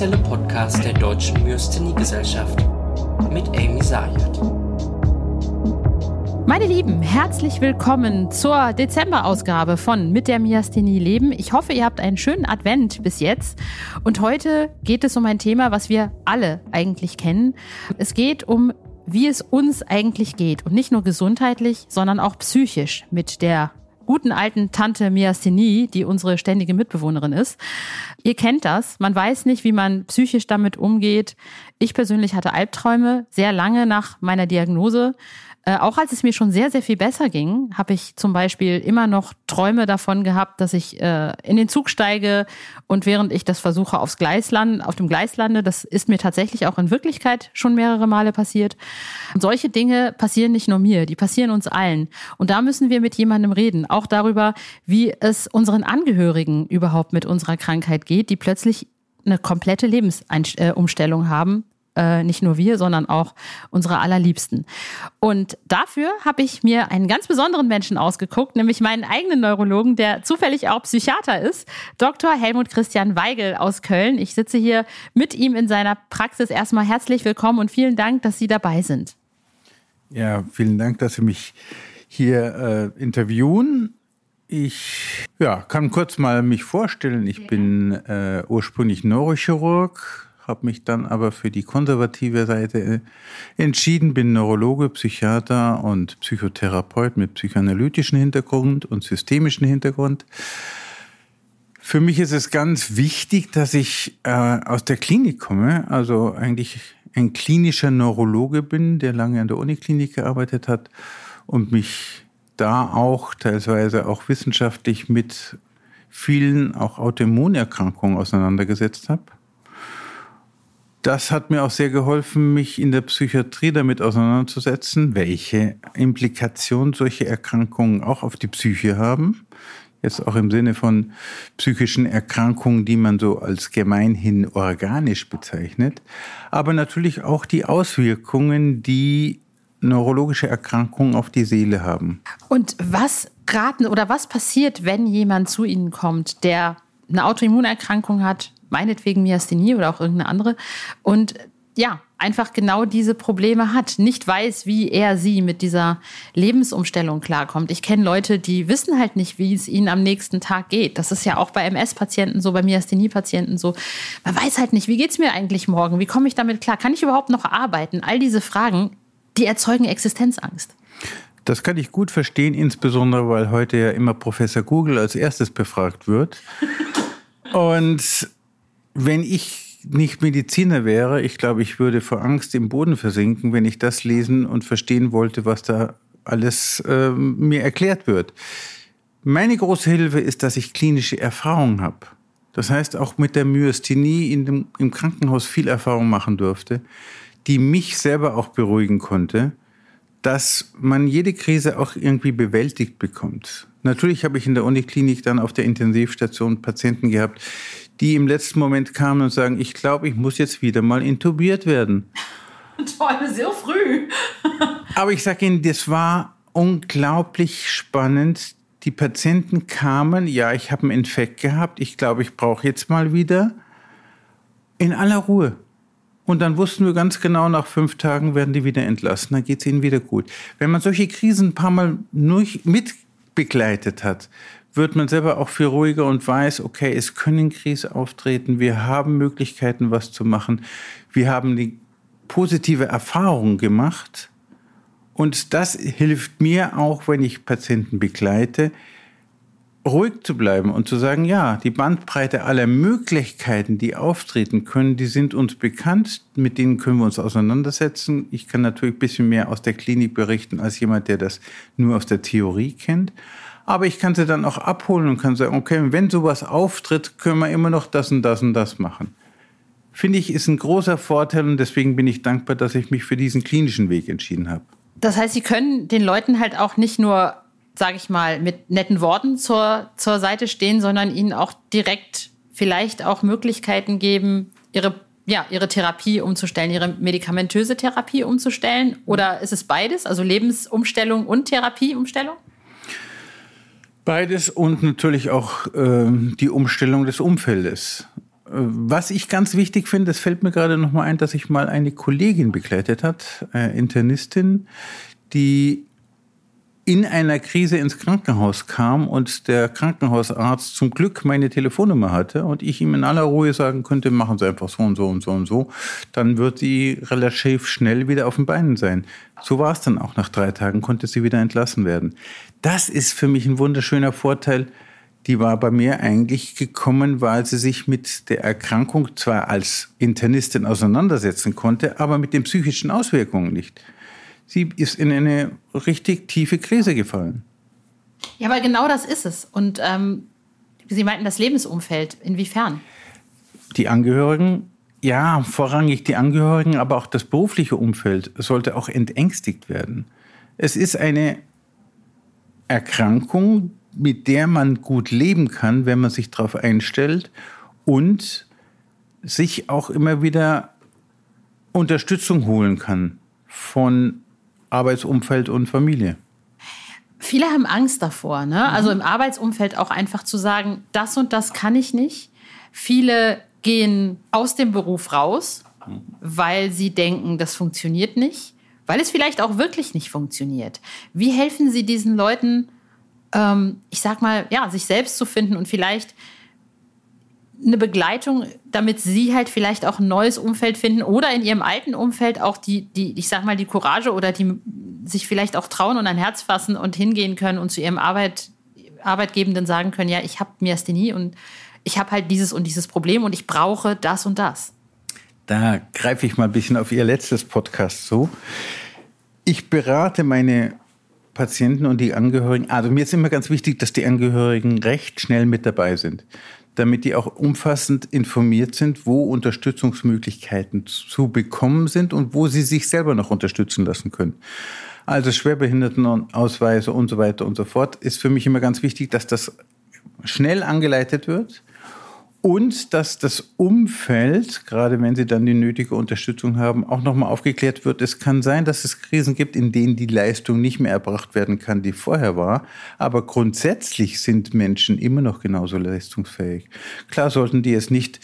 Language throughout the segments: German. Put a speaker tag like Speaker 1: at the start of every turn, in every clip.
Speaker 1: offizielle Podcast der Deutschen Myasthenie-Gesellschaft mit Amy Sayed.
Speaker 2: Meine Lieben, herzlich willkommen zur Dezemberausgabe von Mit der Myasthenie leben. Ich hoffe, ihr habt einen schönen Advent bis jetzt. Und heute geht es um ein Thema, was wir alle eigentlich kennen. Es geht um wie es uns eigentlich geht und nicht nur gesundheitlich, sondern auch psychisch mit der guten alten Tante Myasthenie, die unsere ständige Mitbewohnerin ist. Ihr kennt das. Man weiß nicht, wie man psychisch damit umgeht. Ich persönlich hatte Albträume sehr lange nach meiner Diagnose. Äh, auch als es mir schon sehr, sehr viel besser ging, habe ich zum Beispiel immer noch Träume davon gehabt, dass ich äh, in den Zug steige und während ich das versuche aufs Gleis landen, auf dem Gleis lande, das ist mir tatsächlich auch in Wirklichkeit schon mehrere Male passiert. Und solche Dinge passieren nicht nur mir, die passieren uns allen. Und da müssen wir mit jemandem reden, auch darüber, wie es unseren Angehörigen überhaupt mit unserer Krankheit geht, die plötzlich eine komplette Lebensumstellung haben äh, nicht nur wir, sondern auch unsere allerliebsten. Und dafür habe ich mir einen ganz besonderen Menschen ausgeguckt, nämlich meinen eigenen Neurologen, der zufällig auch Psychiater ist, Dr. Helmut Christian Weigel aus Köln. Ich sitze hier mit ihm in seiner Praxis. Erstmal herzlich willkommen und vielen Dank, dass Sie dabei sind.
Speaker 3: Ja, vielen Dank, dass Sie mich hier äh, interviewen. Ich ja, kann kurz mal mich vorstellen. Ich bin äh, ursprünglich Neurochirurg, habe mich dann aber für die konservative Seite äh, entschieden, bin Neurologe, Psychiater und Psychotherapeut mit psychoanalytischen Hintergrund und systemischen Hintergrund. Für mich ist es ganz wichtig, dass ich äh, aus der Klinik komme, also eigentlich ein klinischer Neurologe bin, der lange an der Uniklinik gearbeitet hat und mich da auch teilweise auch wissenschaftlich mit vielen auch Autoimmunerkrankungen auseinandergesetzt habe das hat mir auch sehr geholfen, mich in der Psychiatrie damit auseinanderzusetzen, welche Implikationen solche Erkrankungen auch auf die Psyche haben. Jetzt auch im Sinne von psychischen Erkrankungen, die man so als gemeinhin organisch bezeichnet. Aber natürlich auch die Auswirkungen, die neurologische Erkrankungen auf die Seele haben.
Speaker 2: Und was raten oder was passiert, wenn jemand zu Ihnen kommt, der eine Autoimmunerkrankung hat, meinetwegen Myasthenie oder auch irgendeine andere. Und ja, einfach genau diese Probleme hat, nicht weiß, wie er sie mit dieser Lebensumstellung klarkommt. Ich kenne Leute, die wissen halt nicht, wie es ihnen am nächsten Tag geht. Das ist ja auch bei MS-Patienten so, bei Myasthenie-Patienten so. Man weiß halt nicht, wie geht es mir eigentlich morgen? Wie komme ich damit klar? Kann ich überhaupt noch arbeiten? All diese Fragen, die erzeugen Existenzangst.
Speaker 3: Das kann ich gut verstehen, insbesondere weil heute ja immer Professor Google als erstes befragt wird. Und wenn ich nicht Mediziner wäre, ich glaube, ich würde vor Angst im Boden versinken, wenn ich das lesen und verstehen wollte, was da alles äh, mir erklärt wird. Meine große Hilfe ist, dass ich klinische Erfahrung habe. Das heißt, auch mit der Myasthenie in dem, im Krankenhaus viel Erfahrung machen durfte, die mich selber auch beruhigen konnte, dass man jede Krise auch irgendwie bewältigt bekommt. Natürlich habe ich in der Uniklinik dann auf der Intensivstation Patienten gehabt, die im letzten Moment kamen und sagen, ich glaube, ich muss jetzt wieder mal intubiert werden.
Speaker 2: Toll, sehr früh.
Speaker 3: Aber ich sage Ihnen, das war unglaublich spannend. Die Patienten kamen, ja, ich habe einen Infekt gehabt, ich glaube, ich brauche jetzt mal wieder in aller Ruhe. Und dann wussten wir ganz genau, nach fünf Tagen werden die wieder entlassen, dann geht es ihnen wieder gut. Wenn man solche Krisen ein paar Mal nur mitbegleitet hat, wird man selber auch viel ruhiger und weiß, okay, es können Krisen auftreten, wir haben Möglichkeiten, was zu machen, wir haben die positive Erfahrung gemacht und das hilft mir auch, wenn ich Patienten begleite, ruhig zu bleiben und zu sagen, ja, die Bandbreite aller Möglichkeiten, die auftreten können, die sind uns bekannt, mit denen können wir uns auseinandersetzen. Ich kann natürlich ein bisschen mehr aus der Klinik berichten als jemand, der das nur aus der Theorie kennt. Aber ich kann sie dann auch abholen und kann sagen, okay, wenn sowas auftritt, können wir immer noch das und das und das machen. Finde ich, ist ein großer Vorteil und deswegen bin ich dankbar, dass ich mich für diesen klinischen Weg entschieden habe.
Speaker 2: Das heißt, Sie können den Leuten halt auch nicht nur, sage ich mal, mit netten Worten zur, zur Seite stehen, sondern ihnen auch direkt vielleicht auch Möglichkeiten geben, ihre ja, ihre Therapie umzustellen, ihre medikamentöse Therapie umzustellen? Oder ist es beides, also Lebensumstellung und Therapieumstellung?
Speaker 3: Beides und natürlich auch äh, die Umstellung des Umfeldes. was ich ganz wichtig finde, es fällt mir gerade noch mal ein, dass ich mal eine Kollegin begleitet hat, äh, Internistin, die in einer Krise ins Krankenhaus kam und der Krankenhausarzt zum Glück meine Telefonnummer hatte und ich ihm in aller Ruhe sagen könnte, machen Sie einfach so und so und so und so, dann wird sie relativ schnell wieder auf den Beinen sein. So war es dann auch. Nach drei Tagen konnte sie wieder entlassen werden. Das ist für mich ein wunderschöner Vorteil. Die war bei mir eigentlich gekommen, weil sie sich mit der Erkrankung zwar als Internistin auseinandersetzen konnte, aber mit den psychischen Auswirkungen nicht sie ist in eine richtig tiefe Krise gefallen.
Speaker 2: Ja, aber genau das ist es. Und ähm, Sie meinten das Lebensumfeld. Inwiefern?
Speaker 3: Die Angehörigen, ja, vorrangig die Angehörigen, aber auch das berufliche Umfeld sollte auch entängstigt werden. Es ist eine Erkrankung, mit der man gut leben kann, wenn man sich darauf einstellt und sich auch immer wieder Unterstützung holen kann von Arbeitsumfeld und Familie.
Speaker 2: Viele haben Angst davor, ne? Mhm. also im Arbeitsumfeld auch einfach zu sagen, das und das kann ich nicht. Viele gehen aus dem Beruf raus, mhm. weil sie denken, das funktioniert nicht, weil es vielleicht auch wirklich nicht funktioniert. Wie helfen Sie diesen Leuten, ähm, ich sag mal, ja, sich selbst zu finden und vielleicht eine Begleitung, damit sie halt vielleicht auch ein neues Umfeld finden oder in ihrem alten Umfeld auch die, die, ich sag mal, die Courage oder die sich vielleicht auch trauen und ein Herz fassen und hingehen können und zu ihrem Arbeit, Arbeitgebenden sagen können, ja, ich habe Myasthenie und ich habe halt dieses und dieses Problem und ich brauche das und das.
Speaker 3: Da greife ich mal ein bisschen auf Ihr letztes Podcast zu. Ich berate meine Patienten und die Angehörigen. Also mir ist immer ganz wichtig, dass die Angehörigen recht schnell mit dabei sind damit die auch umfassend informiert sind, wo Unterstützungsmöglichkeiten zu bekommen sind und wo sie sich selber noch unterstützen lassen können. Also Schwerbehindertenausweise und so weiter und so fort ist für mich immer ganz wichtig, dass das schnell angeleitet wird und dass das Umfeld, gerade wenn sie dann die nötige Unterstützung haben, auch nochmal aufgeklärt wird. Es kann sein, dass es Krisen gibt, in denen die Leistung nicht mehr erbracht werden kann, die vorher war. Aber grundsätzlich sind Menschen immer noch genauso leistungsfähig. Klar sollten die es nicht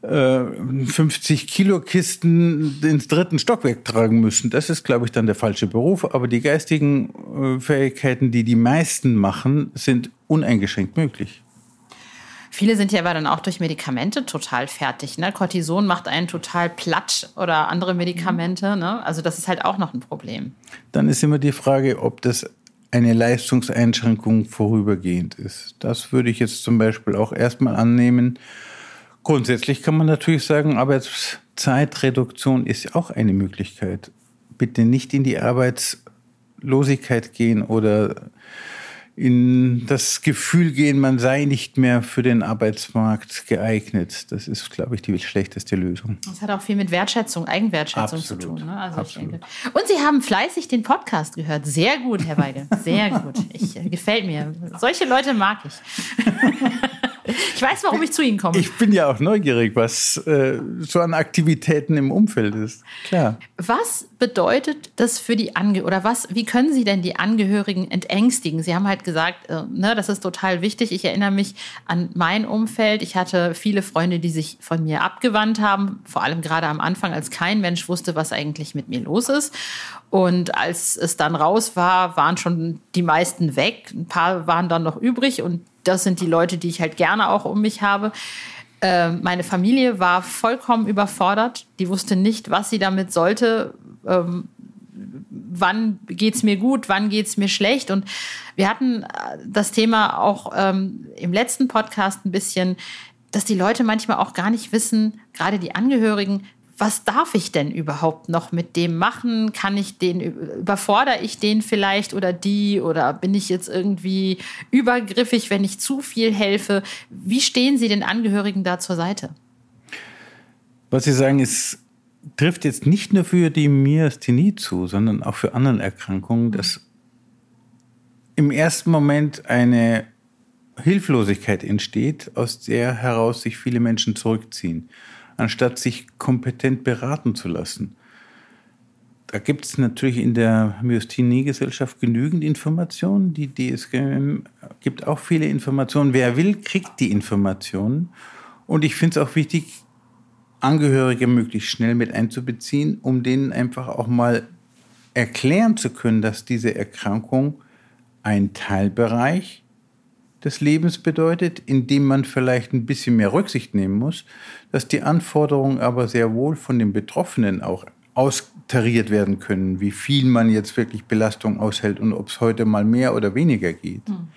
Speaker 3: 50 äh, Kilo Kisten ins dritten Stockwerk tragen müssen. Das ist, glaube ich, dann der falsche Beruf. Aber die geistigen äh, Fähigkeiten, die die meisten machen, sind uneingeschränkt möglich.
Speaker 2: Viele sind ja aber dann auch durch Medikamente total fertig. Ne? Cortison macht einen total platt oder andere Medikamente. Ne? Also das ist halt auch noch ein Problem.
Speaker 3: Dann ist immer die Frage, ob das eine Leistungseinschränkung vorübergehend ist. Das würde ich jetzt zum Beispiel auch erstmal annehmen. Grundsätzlich kann man natürlich sagen, Arbeitszeitreduktion ist auch eine Möglichkeit. Bitte nicht in die Arbeitslosigkeit gehen oder in das Gefühl gehen, man sei nicht mehr für den Arbeitsmarkt geeignet. Das ist, glaube ich, die schlechteste Lösung.
Speaker 2: Das hat auch viel mit Wertschätzung, Eigenwertschätzung
Speaker 3: Absolut.
Speaker 2: zu tun. Ne?
Speaker 3: Also.
Speaker 2: Und Sie haben fleißig den Podcast gehört. Sehr gut, Herr Weigel. Sehr gut. Ich, äh, gefällt mir. Solche Leute mag ich. Ich weiß, warum ich zu Ihnen komme.
Speaker 3: Ich bin ja auch neugierig, was äh, so an Aktivitäten im Umfeld ist. Klar.
Speaker 2: Was bedeutet das für die Angehörigen oder was, wie können Sie denn die Angehörigen entängstigen? Sie haben halt gesagt, äh, ne, das ist total wichtig. Ich erinnere mich an mein Umfeld. Ich hatte viele Freunde, die sich von mir abgewandt haben, vor allem gerade am Anfang, als kein Mensch wusste, was eigentlich mit mir los ist. Und als es dann raus war, waren schon die meisten weg. Ein paar waren dann noch übrig und das sind die Leute, die ich halt gerne auch um mich habe. Äh, meine Familie war vollkommen überfordert. Die wusste nicht, was sie damit sollte. Ähm, wann geht es mir gut, wann geht es mir schlecht. Und wir hatten äh, das Thema auch ähm, im letzten Podcast ein bisschen, dass die Leute manchmal auch gar nicht wissen, gerade die Angehörigen, was darf ich denn überhaupt noch mit dem machen? Kann ich den, überfordere ich den vielleicht oder die oder bin ich jetzt irgendwie übergriffig, wenn ich zu viel helfe? Wie stehen Sie den Angehörigen da zur Seite?
Speaker 3: Was Sie sagen, ist, trifft jetzt nicht nur für die Myasthenie zu, sondern auch für andere Erkrankungen, dass im ersten Moment eine Hilflosigkeit entsteht, aus der heraus sich viele Menschen zurückziehen anstatt sich kompetent beraten zu lassen. Da gibt es natürlich in der Myasthenie-Gesellschaft genügend Informationen. Die DSGM gibt auch viele Informationen. Wer will, kriegt die Informationen. Und ich finde es auch wichtig, Angehörige möglichst schnell mit einzubeziehen, um denen einfach auch mal erklären zu können, dass diese Erkrankung ein Teilbereich des Lebens bedeutet, in dem man vielleicht ein bisschen mehr Rücksicht nehmen muss, dass die Anforderungen aber sehr wohl von den Betroffenen auch austariert werden können, wie viel man jetzt wirklich Belastung aushält und ob es heute mal mehr oder weniger geht. Mhm.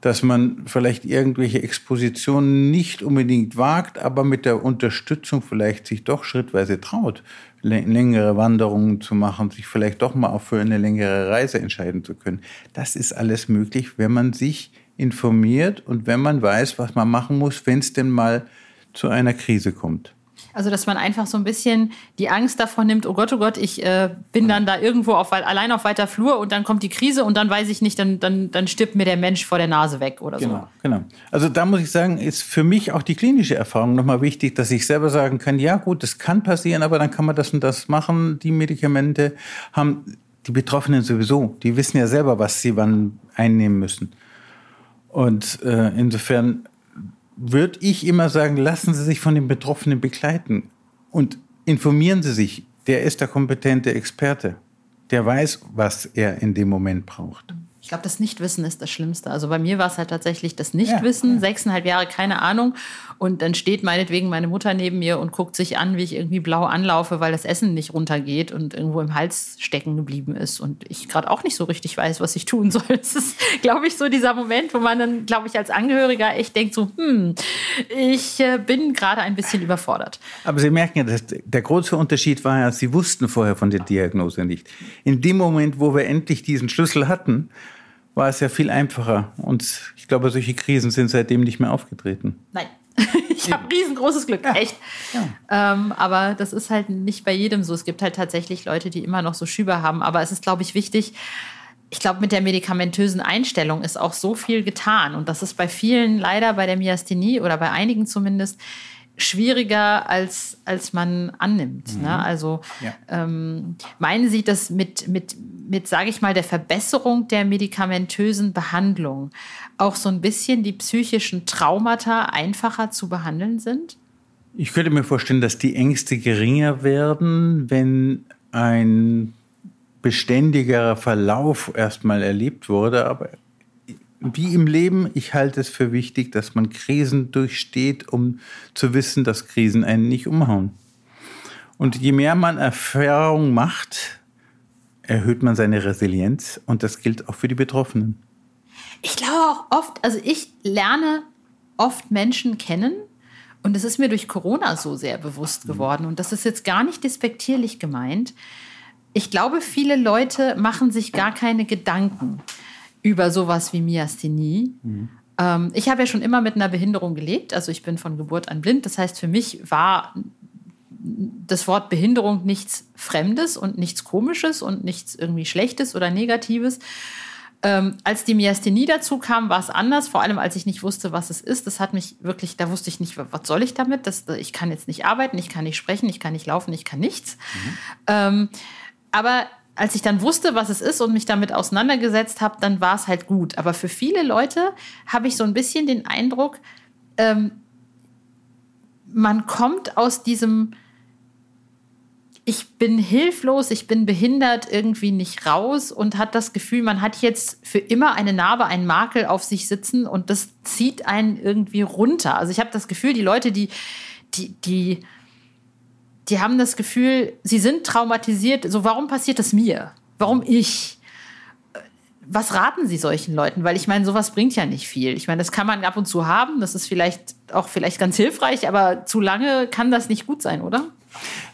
Speaker 3: Dass man vielleicht irgendwelche Expositionen nicht unbedingt wagt, aber mit der Unterstützung vielleicht sich doch schrittweise traut, längere Wanderungen zu machen, sich vielleicht doch mal auch für eine längere Reise entscheiden zu können. Das ist alles möglich, wenn man sich informiert und wenn man weiß, was man machen muss, wenn es denn mal zu einer Krise kommt.
Speaker 2: Also, dass man einfach so ein bisschen die Angst davon nimmt, oh Gott, oh Gott, ich äh, bin dann da irgendwo auf, allein auf weiter Flur und dann kommt die Krise und dann weiß ich nicht, dann, dann, dann stirbt mir der Mensch vor der Nase weg oder
Speaker 3: genau,
Speaker 2: so.
Speaker 3: Genau. Also da muss ich sagen, ist für mich auch die klinische Erfahrung nochmal wichtig, dass ich selber sagen kann, ja gut, das kann passieren, aber dann kann man das und das machen. Die Medikamente haben die Betroffenen sowieso, die wissen ja selber, was sie wann einnehmen müssen. Und äh, insofern würde ich immer sagen, lassen Sie sich von den Betroffenen begleiten und informieren Sie sich. Der ist der kompetente Experte. Der weiß, was er in dem Moment braucht.
Speaker 2: Ich glaube, das Nichtwissen ist das Schlimmste. Also bei mir war es halt tatsächlich das Nichtwissen, ja, ja. sechseinhalb Jahre, keine Ahnung. Und dann steht meinetwegen meine Mutter neben mir und guckt sich an, wie ich irgendwie blau anlaufe, weil das Essen nicht runtergeht und irgendwo im Hals stecken geblieben ist. Und ich gerade auch nicht so richtig weiß, was ich tun soll. Das ist, glaube ich, so dieser Moment, wo man dann, glaube ich, als Angehöriger echt denkt, so, hm, ich äh, bin gerade ein bisschen überfordert.
Speaker 3: Aber Sie merken ja, dass der große Unterschied war ja, Sie wussten vorher von der Diagnose nicht. In dem Moment, wo wir endlich diesen Schlüssel hatten, war es ja viel einfacher. Und ich glaube, solche Krisen sind seitdem nicht mehr aufgetreten.
Speaker 2: Nein. ich habe riesengroßes Glück, ja. echt. Ja. Ähm, aber das ist halt nicht bei jedem so. Es gibt halt tatsächlich Leute, die immer noch so Schübe haben. Aber es ist, glaube ich, wichtig, ich glaube, mit der medikamentösen Einstellung ist auch so viel getan. Und das ist bei vielen leider bei der Myasthenie oder bei einigen zumindest schwieriger, als, als man annimmt. Ne? Mhm. Ne? Also ja. ähm, meinen Sie, dass mit, mit, mit sage ich mal, der Verbesserung der medikamentösen Behandlung auch so ein bisschen die psychischen Traumata einfacher zu behandeln sind?
Speaker 3: Ich könnte mir vorstellen, dass die Ängste geringer werden, wenn ein beständigerer Verlauf erstmal erlebt wurde. Aber wie im Leben, ich halte es für wichtig, dass man Krisen durchsteht, um zu wissen, dass Krisen einen nicht umhauen. Und je mehr man Erfahrung macht, erhöht man seine Resilienz und das gilt auch für die Betroffenen.
Speaker 2: Ich glaube auch oft, also ich lerne oft Menschen kennen und es ist mir durch Corona so sehr bewusst geworden und das ist jetzt gar nicht despektierlich gemeint. Ich glaube, viele Leute machen sich gar keine Gedanken über sowas wie Myasthenie. Mhm. Ähm, ich habe ja schon immer mit einer Behinderung gelebt, also ich bin von Geburt an blind. Das heißt, für mich war das Wort Behinderung nichts Fremdes und nichts Komisches und nichts irgendwie Schlechtes oder Negatives. Ähm, als die Myasthenie dazu kam, war es anders, vor allem als ich nicht wusste, was es ist. Das hat mich wirklich, da wusste ich nicht, was soll ich damit? Das, ich kann jetzt nicht arbeiten, ich kann nicht sprechen, ich kann nicht laufen, ich kann nichts. Mhm. Ähm, aber als ich dann wusste, was es ist und mich damit auseinandergesetzt habe, dann war es halt gut. Aber für viele Leute habe ich so ein bisschen den Eindruck, ähm, man kommt aus diesem ich bin hilflos, ich bin behindert irgendwie nicht raus und hat das Gefühl, man hat jetzt für immer eine Narbe, einen Makel auf sich sitzen und das zieht einen irgendwie runter. Also ich habe das Gefühl, die Leute, die, die, die, die haben das Gefühl, sie sind traumatisiert. So, warum passiert das mir? Warum ich? Was raten Sie solchen Leuten? Weil ich meine, sowas bringt ja nicht viel. Ich meine, das kann man ab und zu haben, das ist vielleicht auch vielleicht ganz hilfreich, aber zu lange kann das nicht gut sein, oder?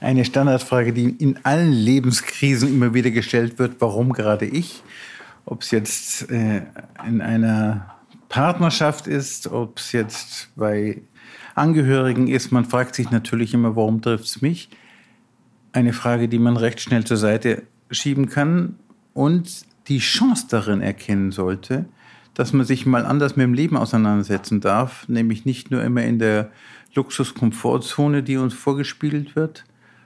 Speaker 3: Eine Standardfrage, die in allen Lebenskrisen immer wieder gestellt wird, warum gerade ich? Ob es jetzt äh, in einer Partnerschaft ist, ob es jetzt bei Angehörigen ist, man fragt sich natürlich immer, warum trifft es mich? Eine Frage, die man recht schnell zur Seite schieben kann und die Chance darin erkennen sollte, dass man sich mal anders mit dem Leben auseinandersetzen darf, nämlich nicht nur immer in der Luxuskomfortzone, die uns vorgespiegelt wird,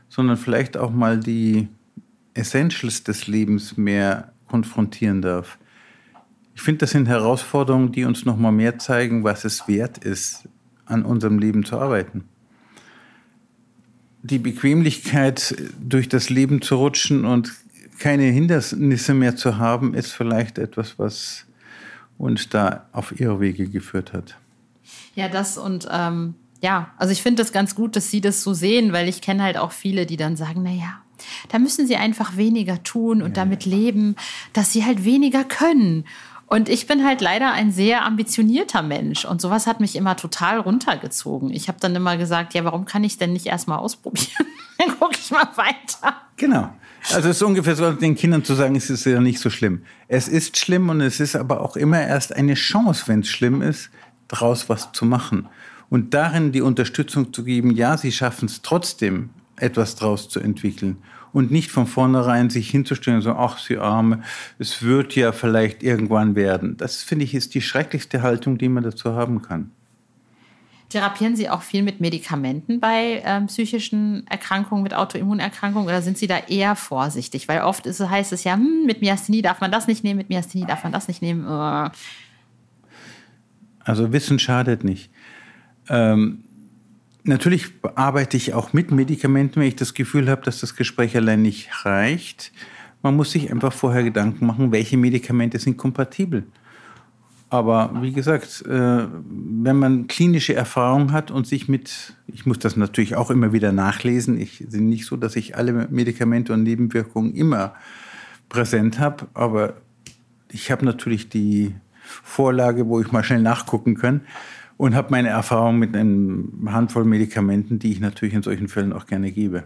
Speaker 3: sondern vielleicht auch mal die Essentials des Lebens mehr konfrontieren darf. Ich finde, das sind Herausforderungen, die uns noch mal mehr zeigen, was es wert ist, an unserem Leben zu arbeiten. Die Bequemlichkeit, durch das Leben zu rutschen und keine Hindernisse mehr zu haben, ist vielleicht etwas, was uns da auf ihre Wege geführt hat.
Speaker 2: Ja, das und ähm, ja, also ich finde das ganz gut, dass Sie das so sehen, weil ich kenne halt auch viele, die dann sagen, naja, da müssen Sie einfach weniger tun und ja. damit leben, dass Sie halt weniger können. Und ich bin halt leider ein sehr ambitionierter Mensch und sowas hat mich immer total runtergezogen. Ich habe dann immer gesagt, ja, warum kann ich denn nicht erstmal ausprobieren? dann gucke ich mal weiter.
Speaker 3: Genau. Also es ist ungefähr so, den Kindern zu sagen, es ist ja nicht so schlimm. Es ist schlimm und es ist aber auch immer erst eine Chance, wenn es schlimm ist, daraus was zu machen. Und darin die Unterstützung zu geben, ja, sie schaffen es trotzdem, etwas daraus zu entwickeln. Und nicht von vornherein sich hinzustellen und so, ach, sie Arme, es wird ja vielleicht irgendwann werden. Das, finde ich, ist die schrecklichste Haltung, die man dazu haben kann.
Speaker 2: Therapieren Sie auch viel mit Medikamenten bei ähm, psychischen Erkrankungen, mit Autoimmunerkrankungen oder sind Sie da eher vorsichtig? Weil oft ist, heißt es ja, hm, mit Myasthenie darf man das nicht nehmen, mit Myasthenie darf man das nicht nehmen. Uh.
Speaker 3: Also Wissen schadet nicht. Ähm, natürlich arbeite ich auch mit Medikamenten, wenn ich das Gefühl habe, dass das Gespräch allein nicht reicht. Man muss sich einfach vorher Gedanken machen, welche Medikamente sind kompatibel. Aber wie gesagt, äh, wenn man klinische Erfahrung hat und sich mit, ich muss das natürlich auch immer wieder nachlesen, ich bin nicht so, dass ich alle Medikamente und Nebenwirkungen immer präsent habe, aber ich habe natürlich die Vorlage, wo ich mal schnell nachgucken kann und habe meine Erfahrung mit einer Handvoll Medikamenten, die ich natürlich in solchen Fällen auch gerne gebe.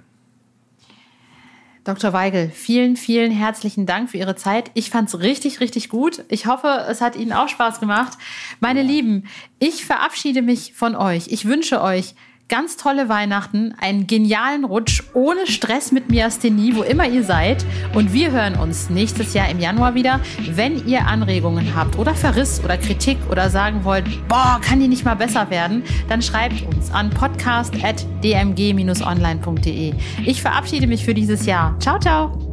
Speaker 2: Dr. Weigel, vielen, vielen herzlichen Dank für Ihre Zeit. Ich fand es richtig, richtig gut. Ich hoffe, es hat Ihnen auch Spaß gemacht. Meine ja. Lieben, ich verabschiede mich von euch. Ich wünsche euch ganz tolle Weihnachten, einen genialen Rutsch ohne Stress mit Miasthenie, wo immer ihr seid. Und wir hören uns nächstes Jahr im Januar wieder. Wenn ihr Anregungen habt oder Verriss oder Kritik oder sagen wollt, boah, kann die nicht mal besser werden, dann schreibt uns an podcast.dmg-online.de. Ich verabschiede mich für dieses Jahr. Ciao, ciao.